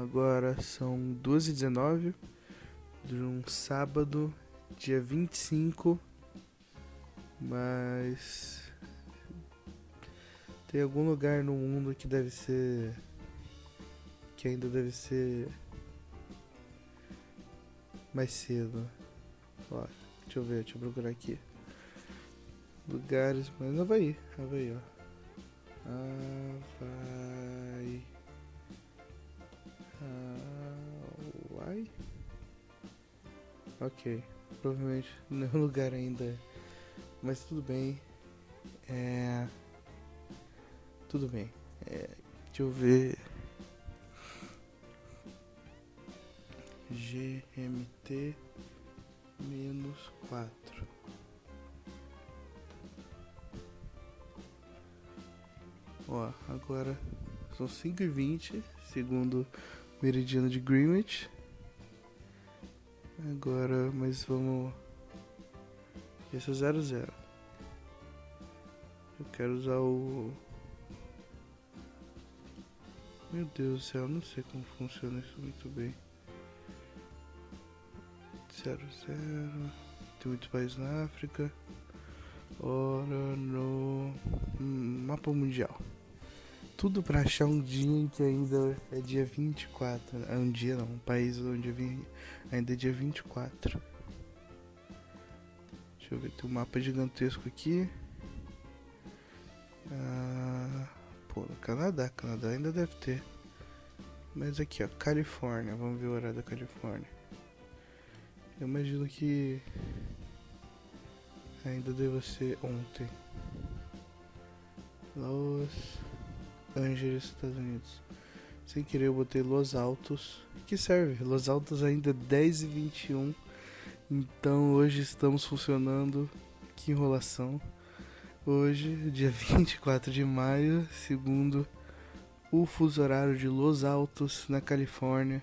agora são 2h19 de um sábado, dia 25, mas tem algum lugar no mundo que deve ser. que ainda deve ser mais cedo. Ó, deixa eu ver, deixa eu procurar aqui. Lugares, mas Havaí, Havaí, ó. Havaí. Ok, provavelmente nenhum lugar ainda, mas tudo bem. É. Tudo bem. É, deixa eu ver. GMT menos 4. Ó, agora são 5 e 20 segundo meridiano de Greenwich. Agora, mas vamos. Esse é 00. Zero, Eu quero usar o. Meu Deus do céu, não sei como funciona isso muito bem. 00. Tem muitos países na África. Ora no hum, mapa mundial tudo para achar um dia em que ainda é dia 24. É um dia não, um país onde eu vim ainda é dia 24. Deixa eu ver, tem um mapa gigantesco aqui. Ah, pô, no Canadá, Canadá ainda deve ter. Mas aqui, ó, Califórnia, vamos ver o horário da Califórnia. Eu imagino que ainda deva ser ontem. Los Angeles, Estados Unidos. Sem querer eu botei Los Altos. Que serve? Los Altos ainda 10 e 21. Então hoje estamos funcionando. Que enrolação. Hoje, dia 24 de maio, segundo o fuso horário de Los Altos, na Califórnia.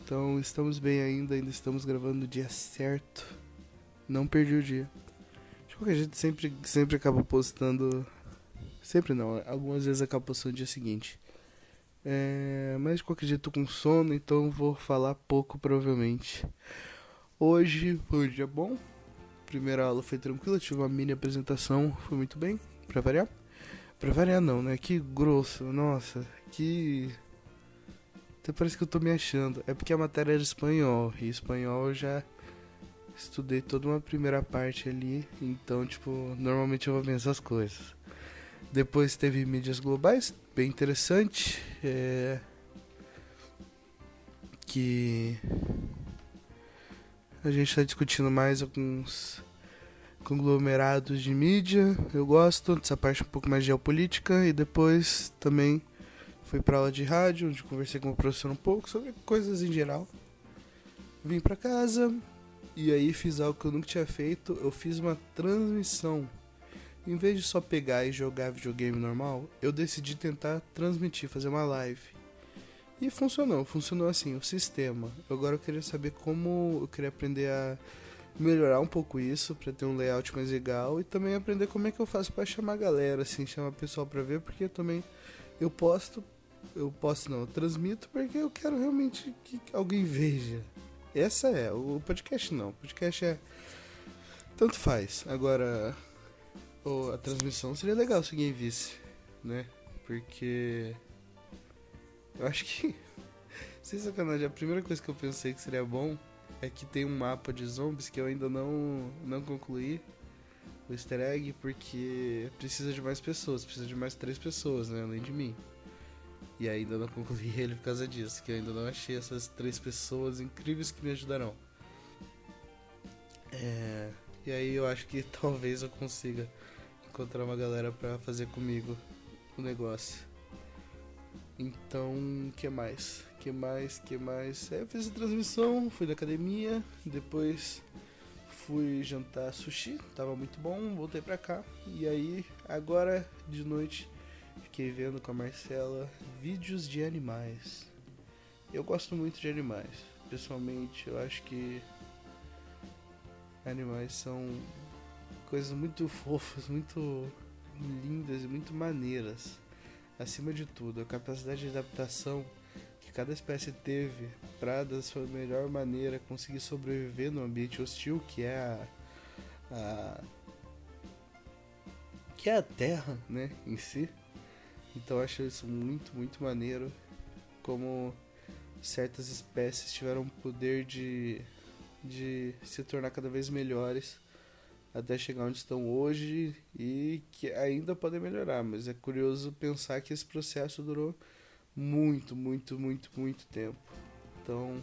Então estamos bem ainda, ainda estamos gravando no dia certo. Não perdi o dia. De qualquer jeito, sempre, sempre acabo postando Sempre não, algumas vezes acaba passando no dia seguinte. É, mas de qualquer jeito tô com sono, então vou falar pouco provavelmente. Hoje foi um dia bom. Primeira aula foi tranquila, tive uma mini apresentação, foi muito bem, pra variar. Pra variar não, né? Que grosso, nossa, que. Até parece que eu tô me achando. É porque a matéria era espanhol, e espanhol eu já estudei toda uma primeira parte ali, então, tipo, normalmente eu vou ver essas coisas. Depois teve mídias globais, bem interessante. É... Que a gente está discutindo mais alguns conglomerados de mídia. Eu gosto dessa parte um pouco mais geopolítica. E depois também fui para aula de rádio, onde conversei com o professor um pouco sobre coisas em geral. Vim para casa e aí fiz algo que eu nunca tinha feito. Eu fiz uma transmissão em vez de só pegar e jogar videogame normal, eu decidi tentar transmitir, fazer uma live. E funcionou, funcionou assim, o sistema. Agora eu queria saber como eu queria aprender a melhorar um pouco isso para ter um layout mais legal e também aprender como é que eu faço para chamar a galera, assim, chamar o pessoal para ver, porque também eu posto, eu posto não, eu transmito porque eu quero realmente que alguém veja. Essa é, o podcast não, o podcast é tanto faz. Agora oh, a transmissão seria legal se alguém visse, né? Porque eu acho que sem sacanagem, a primeira coisa que eu pensei que seria bom é que tem um mapa de zombies que eu ainda não não concluí o easter egg porque precisa de mais pessoas, precisa de mais três pessoas, né, além de mim. E ainda não concluí ele por causa disso, que eu ainda não achei essas três pessoas incríveis que me ajudarão. É, e aí eu acho que talvez eu consiga encontrar uma galera para fazer comigo o negócio. Então, que mais? Que mais? Que mais? Aí eu fiz a transmissão, fui da academia, depois fui jantar sushi, tava muito bom, voltei pra cá. E aí, agora de noite, fiquei vendo com a Marcela vídeos de animais. Eu gosto muito de animais. Pessoalmente, eu acho que animais são coisas muito fofas, muito lindas e muito maneiras. Acima de tudo, a capacidade de adaptação que cada espécie teve para da sua melhor maneira conseguir sobreviver no ambiente hostil que é a, a que é a Terra, né, em si. Então eu acho isso muito, muito maneiro como certas espécies tiveram o poder de, de se tornar cada vez melhores até chegar onde estão hoje e que ainda podem melhorar, mas é curioso pensar que esse processo durou muito, muito, muito, muito tempo. Então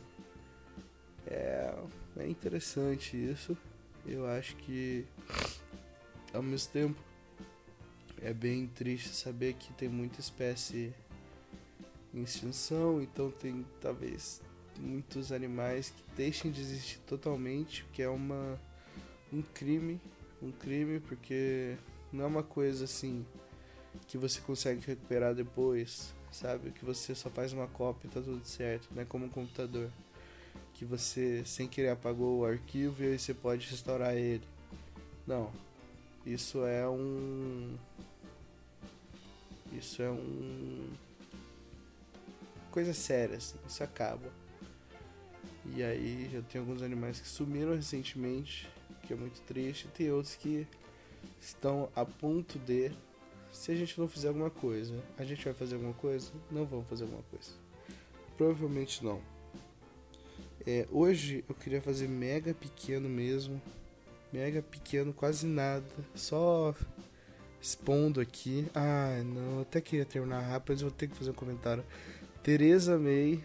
é, é interessante isso. Eu acho que ao mesmo tempo é bem triste saber que tem muita espécie em extinção, então tem talvez muitos animais que deixem de existir totalmente, que é uma um crime, um crime porque não é uma coisa assim que você consegue recuperar depois, sabe? Que você só faz uma cópia e tá tudo certo, não é como um computador que você sem querer apagou o arquivo e aí você pode restaurar ele. Não. Isso é um isso é um coisa séria, assim, isso acaba. E aí já tem alguns animais que sumiram recentemente que é muito triste. Tem outros que estão a ponto de. Se a gente não fizer alguma coisa, a gente vai fazer alguma coisa? Não vamos fazer alguma coisa. Provavelmente não. É, hoje eu queria fazer mega pequeno mesmo. Mega pequeno, quase nada. Só expondo aqui. Ah, não, até queria terminar rápido, mas vou ter que fazer um comentário. Teresa May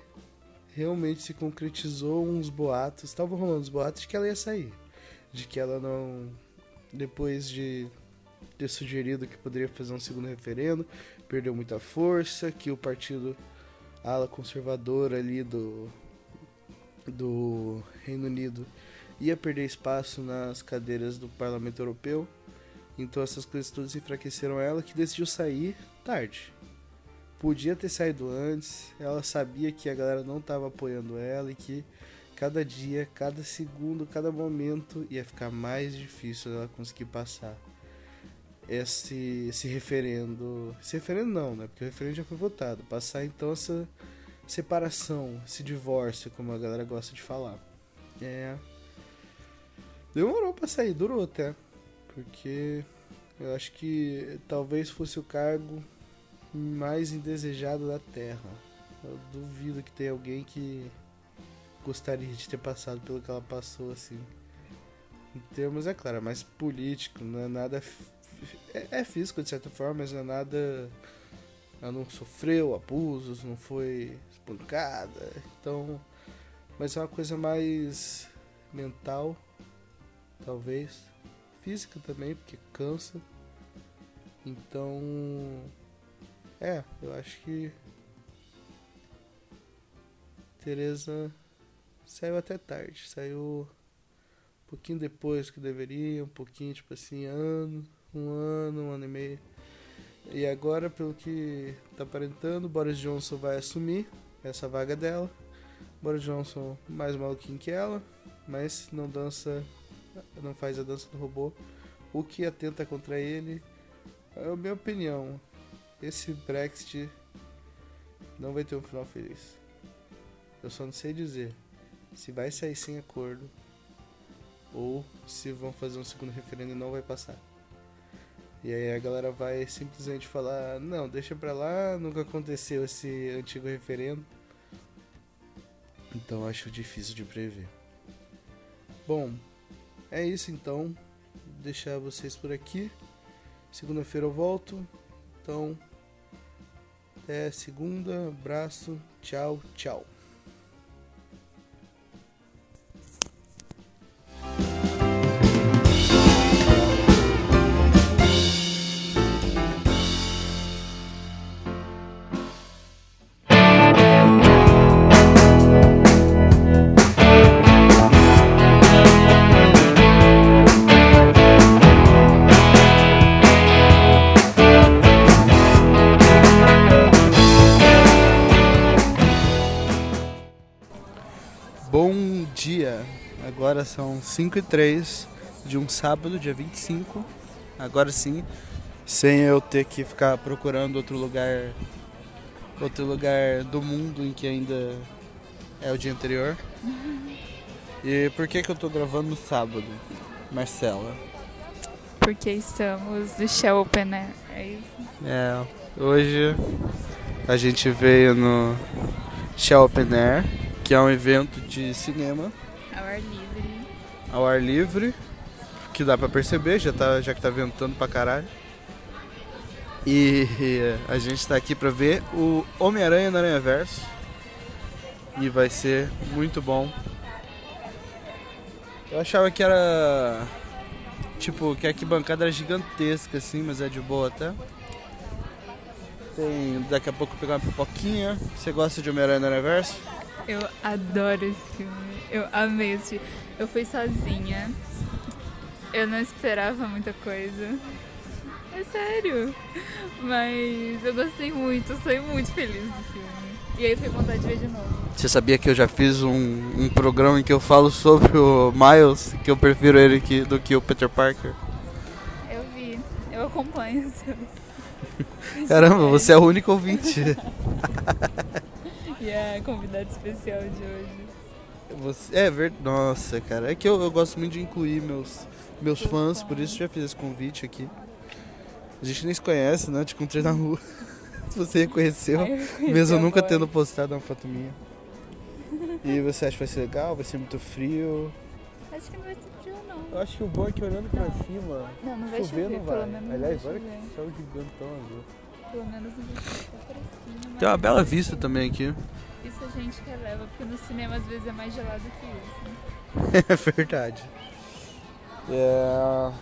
realmente se concretizou uns boatos. Estavam rolando uns boatos de que ela ia sair de que ela não. Depois de ter sugerido que poderia fazer um segundo referendo, perdeu muita força, que o partido ala conservadora ali do, do Reino Unido ia perder espaço nas cadeiras do Parlamento Europeu. Então essas coisas todas enfraqueceram ela, que decidiu sair tarde. Podia ter saído antes, ela sabia que a galera não estava apoiando ela e que cada dia, cada segundo, cada momento ia ficar mais difícil ela conseguir passar esse, esse referendo. Esse referendo não, né? Porque o referendo já foi votado. Passar então essa separação, esse divórcio, como a galera gosta de falar. É. Demorou pra sair, durou até. Porque eu acho que talvez fosse o cargo mais indesejado da Terra. Eu duvido que tenha alguém que gostaria de ter passado pelo que ela passou, assim. Em termos, é claro, é mais político, não é nada. É, é físico de certa forma, mas não é nada. Ela não sofreu abusos, não foi espancada, então. Mas é uma coisa mais mental, talvez. Física também, porque cansa. Então. É, eu acho que. Teresa Saiu até tarde, saiu um pouquinho depois que deveria, um pouquinho, tipo assim, ano, um ano, um ano e meio. E agora, pelo que tá aparentando, Boris Johnson vai assumir essa vaga dela. Boris Johnson mais maluquinho que ela, mas não dança, não faz a dança do robô. O que atenta contra ele, é a minha opinião, esse Brexit não vai ter um final feliz. Eu só não sei dizer se vai sair sem acordo ou se vão fazer um segundo referendo e não vai passar. E aí a galera vai simplesmente falar: não, deixa pra lá, nunca aconteceu esse antigo referendo. Então acho difícil de prever. Bom, é isso então. Vou deixar vocês por aqui. Segunda-feira eu volto. Então, até segunda. Abraço. Tchau, tchau. Agora são 5 e 3 de um sábado, dia 25. Agora sim, sem eu ter que ficar procurando outro lugar outro lugar do mundo em que ainda é o dia anterior. E por que que eu tô gravando no sábado, Marcela? Porque estamos no Shell Open Air. É isso? É, hoje a gente veio no Shell Open Air, que é um evento de cinema Ao ar livre. ao ar livre, que dá pra perceber, já, tá, já que tá ventando pra caralho. E a gente tá aqui pra ver o Homem-Aranha no Aranha Verso. E vai ser muito bom. Eu achava que era. Tipo, que a arquibancada era gigantesca assim, mas é de boa até. Tem daqui a pouco pegar uma pipoquinha. Você gosta de Homem-Aranha no Aranha Verso? Eu adoro esse filme. Eu amei esse. Eu fui sozinha. Eu não esperava muita coisa. É sério. Mas eu gostei muito. Eu saí muito feliz do filme. E aí foi vontade de ver de novo. Você sabia que eu já fiz um, um programa em que eu falo sobre o Miles, que eu prefiro ele que, do que o Peter Parker? Eu vi. Eu acompanho. Caramba, você é o único ouvinte. E a convidada especial de hoje. Você, é verdade. Nossa, cara. É que eu, eu gosto muito de incluir meus, meus fãs, por isso já fiz esse convite aqui. A gente nem se conhece, né? Te encontrei na rua. Se você reconheceu, eu mesmo eu nunca agora. tendo postado uma foto minha. E você acha que vai ser legal? Vai ser muito frio? Acho que não vai ser frio, não. Eu acho que o bom é que olhando pra Não. cima, Não, não vai chover chover. não Pelo vai. menos não Aliás, olha que céu gigantão azul. Pelo menos não vai. Tá fresquinho. Tem uma bela vista também aqui. Isso a gente releva, porque no cinema às vezes é mais gelado que isso. É verdade. É...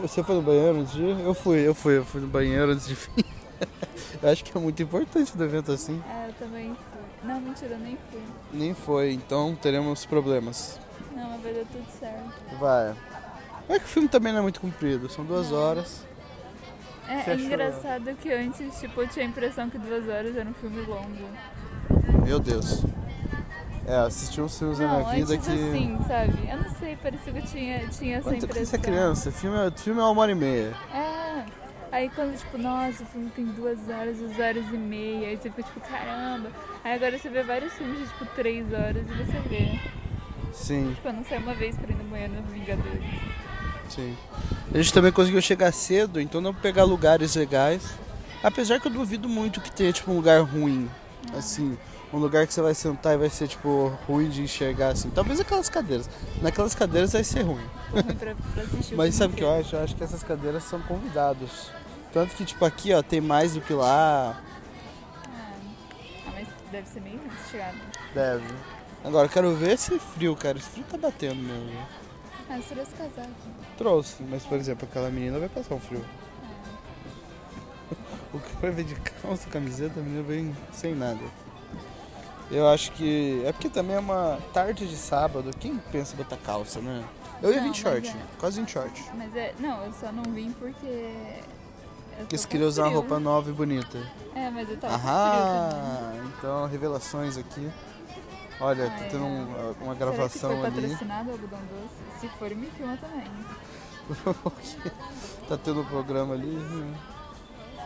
Você foi no banheiro antes de ir? Eu fui, eu fui, eu fui no banheiro antes de vir. eu acho que é muito importante do evento assim. Ah, eu também fui. Não, mentira, eu nem fui. Nem foi, então teremos problemas. Não, mas vai dar tudo certo. Vai. É que o filme também não é muito comprido, são duas Não. horas. É, é engraçado que antes, tipo, eu tinha a impressão que duas horas era um filme longo. Meu Deus. É, assisti uns filmes na Não, minha vida que. assim, sabe? Eu não sei, parecia que eu tinha, tinha essa Quando você impressão. é criança, filme é, filme é uma hora e meia. É. Aí quando, tipo, nossa, o filme tem duas horas, duas horas e meia, aí você fica tipo, caramba. Aí agora você vê vários filmes de tipo três horas e você vê. Sim, Tipo, eu não saí uma vez pra ir no banheiro no Vingadores. sim. A gente também conseguiu chegar cedo, então não pegar lugares legais. Apesar que eu duvido muito que tenha, tipo, um lugar ruim. Assim, um lugar que você vai sentar e vai ser, tipo, ruim de enxergar, assim. Talvez aquelas cadeiras. Naquelas cadeiras vai ser ruim. Pra, pra Mas sabe o que eu acho? Eu acho que essas cadeiras são convidados. Tanto que, tipo, aqui, ó, tem mais do que lá. Ah, ah, mas deve ser meio mastigado. Deve. Agora, quero ver esse frio, cara. Esse frio tá batendo mesmo. Ah, se esse casaco. Trouxe, mas, por exemplo, aquela menina vai passar um frio. O cara vem de calça, camiseta, a menina vem sem nada. Eu acho que. É porque também é uma tarde de sábado. Quem pensa em botar calça, né? Eu ia Não, vir de short, é. quase em short. Mas é. Não, eu só não vim porque. Porque você queria usar uma roupa nova e bonita. É, mas eu tava. Aham! Então, revelações aqui. Olha, tá Ah, tendo é. um- uma Será que gravação foi ali. patrocinado o algodão doce? Se for, me filma também. tá tendo um programa ali. né?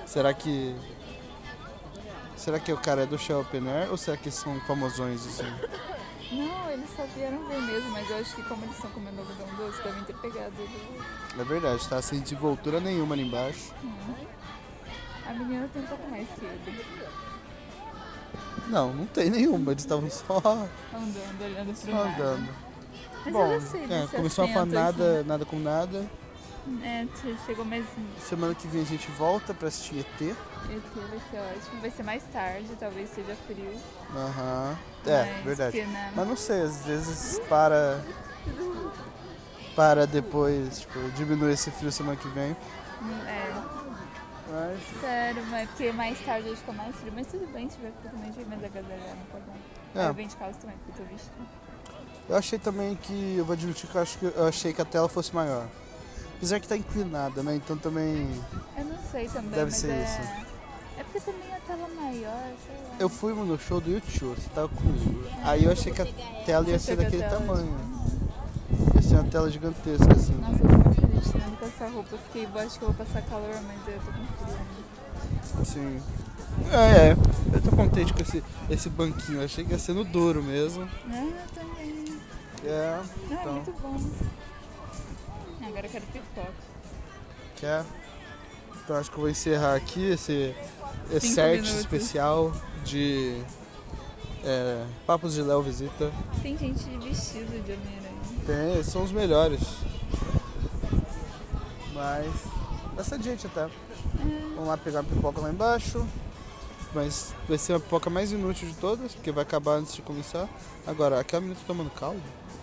Será que. Será que o cara é do Shell Open Air ou será que são famosões assim? Não, eles só vieram ver mesmo, mas eu acho que como eles estão comendo algodão doce, devem ter pegado ele. É verdade, tá sem desenvoltura nenhuma ali embaixo. A menina tem um pouco mais que ele. Não, não tem nenhuma, eles estavam só, Andando, olhando pro só andando. Mas Bom, eu gostei é, desse começou a falar nada, nada com nada. É, che- chegou mais. Semana que vem a gente volta pra assistir ET. ET vai ser ótimo. Vai ser mais tarde, talvez seja frio. Aham. É, mas verdade. né? Mas não sei, às vezes para. Para depois, tipo, diminui esse frio semana que vem. É, Mas. sério, mas porque mais tarde hoje fica mais frio. Mas tudo bem, se tiver frio também, mas a galera não tá bom. É. Eu venho de calça também, porque eu tô vestindo. Eu achei também que. Eu vou admitir que eu, acho que eu achei que a tela fosse maior. Apesar que tá inclinada, né? Então também. Eu não sei também, Deve ser é... isso. É porque também a tela maior, sei lá. Eu fui no show do YouTube, você tava comigo. Aí eu achei que a tela ia ser daquele tamanho. Ia ser uma tela gigantesca, assim. Nossa, eu tô muito feliz tirando com essa roupa. Eu fiquei, eu acho que eu vou passar calor, mas eu tô com frio. Sim. É, é. Eu tô contente com esse, esse banquinho. Achei que ia ser no duro mesmo. Ah, também. É, Ah, então. muito bom. Agora eu quero pipoca. Quer? Então acho que eu vou encerrar aqui esse, esse set especial de é, Papos de Léo Visita. Tem gente vestida de Homem-Aranha. Tem, são os melhores. Mas bastante gente até. Vamos lá pegar a pipoca lá embaixo. Mas vai ser a pipoca mais inútil de todas, porque vai acabar antes de começar. Agora, aquela menina tá tomando caldo?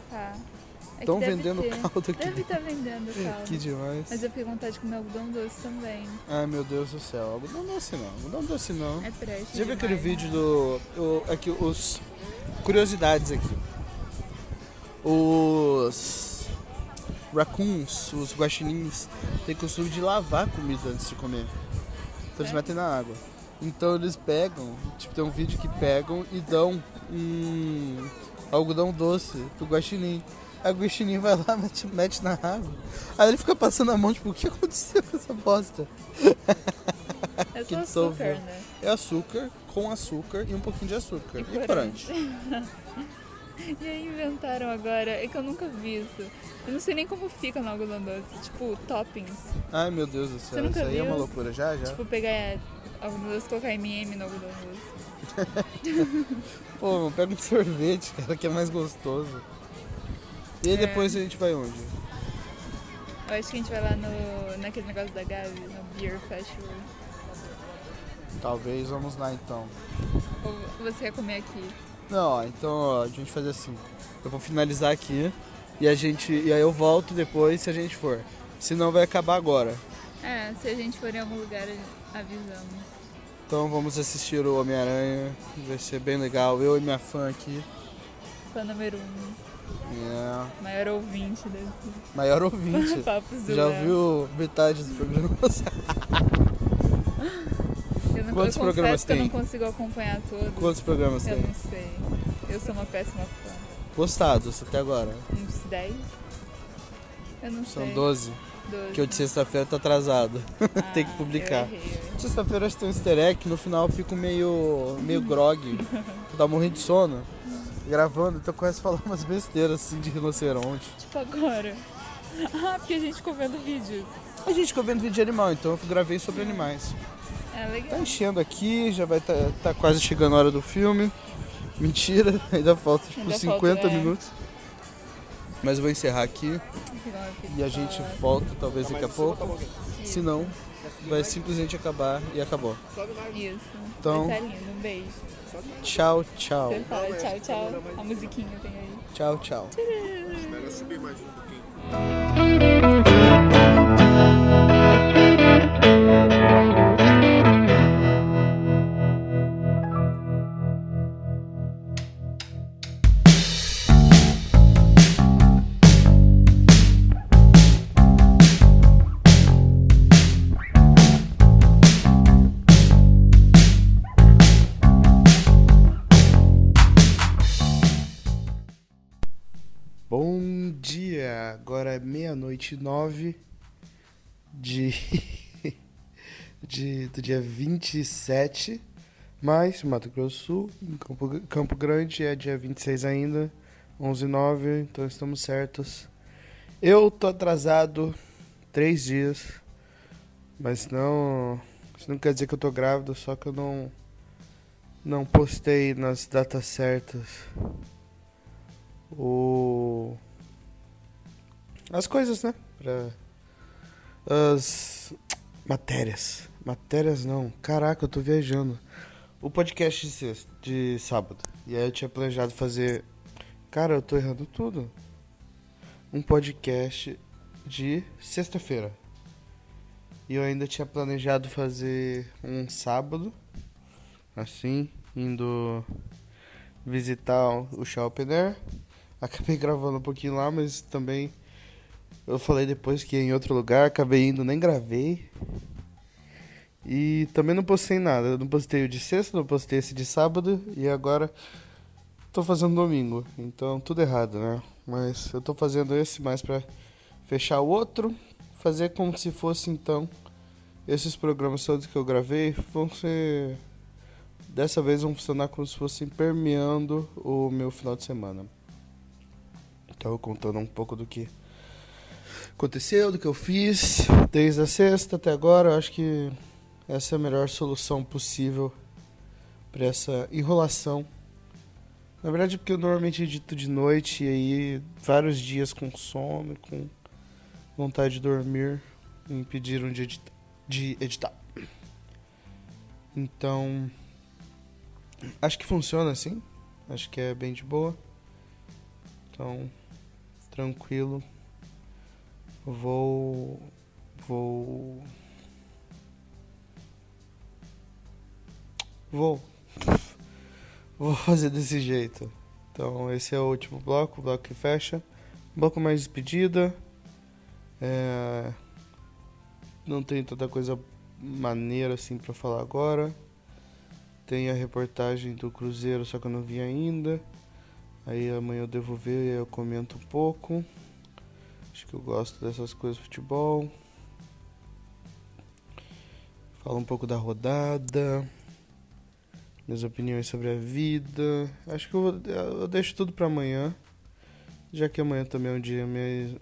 Tá. É Estão deve vendendo ter. caldo aqui. Deve estar vendendo caldo. Que demais. Mas eu fiquei com vontade de comer algodão doce também. Ai meu Deus do céu. Algodão doce não. Algodão doce não. É trash Já viu aquele vídeo do. O, aqui, os. Curiosidades aqui. Os. Raccoons, os guaxinins, têm costume de lavar a comida antes de comer. Então eles É? metem na água. Então eles pegam, tipo, tem um vídeo que pegam e dão um algodão doce pro guaxinim. Guaxinim vai lá, mete, mete na água. Aí ele fica passando a mão, tipo, o que aconteceu com essa bosta? É que só açúcar, né? É açúcar, com açúcar e um pouquinho de açúcar. E E corante. E aí inventaram agora, é que eu nunca vi isso. Eu não sei nem como fica no algodão doce. Tipo, toppings. Ai meu Deus do céu, isso aí é uma loucura. Já, já. Tipo, pegar algodão doce e colocar MM no algodão doce. Pô, pega um sorvete, cara, que é mais gostoso. E aí É. depois a gente vai onde? Eu acho que a gente vai lá no, naquele negócio da Gavi, no Beer Festival. Talvez vamos lá então. Ou você quer comer aqui? Não, ó, então ó, a gente faz assim. Eu vou finalizar aqui e a gente. E aí eu volto depois se a gente for. Senão vai acabar agora. É, se a gente for em algum lugar, avisamos. Então vamos assistir o Homem-Aranha. Vai ser bem legal. Eu e minha fã aqui. Fã número um, É. maior ouvinte desse Maior ouvinte. Papos do Já ouviu metade dos programas? Eu não, Quantos eu programas que eu tem? não consigo acompanhar todos. Quantos programas Eu tem? não sei. Eu sou uma péssima fã. Postados até agora. Uns 10? Eu não São sei. 12. 12. Que o de sexta-feira tá atrasado. tem que Ah, publicar. eu eu. Sexta-feira acho que tem um easter egg no final eu fico meio, meio grog. Tá morrendo de sono. Gravando, então começo a falar umas besteiras assim de rinoceronte. Tipo agora. Ah, porque a gente ficou vendo vídeos. A gente ficou vendo vídeo de animal, então eu gravei sobre animais. É Tá legal. enchendo aqui, já vai tá, tá quase chegando a hora do filme. Mentira, ainda falta tipo Ainda 50 falta, é. minutos. Mas eu vou encerrar aqui e a gente volta talvez daqui a pouco. Se não, vai simplesmente acabar e acabou. Isso. Então- tá lindo. Um beijo. Tchau, tchau. Você fala tchau, tchau. A musiquinha tem aí. Tchau, tchau. Espera subir mais um pouquinho. Meia-noite e nove de, de, do dia 27, mas Mato Grosso Sul, em Campo, Campo Grande é dia 26 ainda, 11 e 9, então estamos certos. Eu tô atrasado três dias, mas não, isso não quer dizer que eu tô grávido, só que eu não, não postei nas datas certas o as coisas, né? Pra... As matérias. Matérias não. Caraca, eu tô viajando. O podcast de, sexta, de sábado. E aí eu tinha planejado fazer. Cara, eu tô errando tudo. Um podcast de sexta-feira. E eu ainda tinha planejado fazer um sábado. Assim, indo visitar o Air. Acabei gravando um pouquinho lá, mas também eu falei depois que ia em outro lugar, acabei indo, nem gravei. E também não postei nada. Eu não postei o de sexta, não postei esse de sábado e agora tô fazendo domingo. Então tudo errado, né? Mas eu tô fazendo esse mais pra fechar o outro, fazer como se fosse então esses programas todos que eu gravei vão ser dessa vez vão funcionar como se fossem permeando o meu final de semana. Então, contando um pouco do que aconteceu, do que eu fiz desde a sexta até agora. Eu acho que essa é a melhor solução possível para essa enrolação. Na verdade, porque eu normalmente edito de noite e aí vários dias com sono, com vontade de dormir, me impediram de, edita de editar. Então, acho que funciona assim. Acho que é bem de boa. Então, tranquilo. Vou. Vou. Vou. Vou fazer desse jeito. Então, esse é o último bloco, o bloco que fecha. Um bloco mais despedida. É... Não tem tanta coisa maneira assim para falar agora. Tem a reportagem do Cruzeiro, só que eu não vi ainda. Aí amanhã eu devo ver e eu comento um pouco. Acho que eu gosto dessas coisas futebol. Falo um pouco da rodada. Minhas opiniões sobre a vida. Acho que eu, vou, eu deixo tudo para amanhã. Já que amanhã também é um dia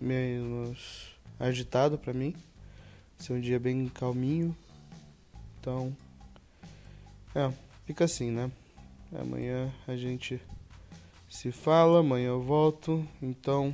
menos agitado para mim. Ser um dia bem calminho. Então. É, fica assim, né? Amanhã a gente se fala, amanhã eu volto. Então.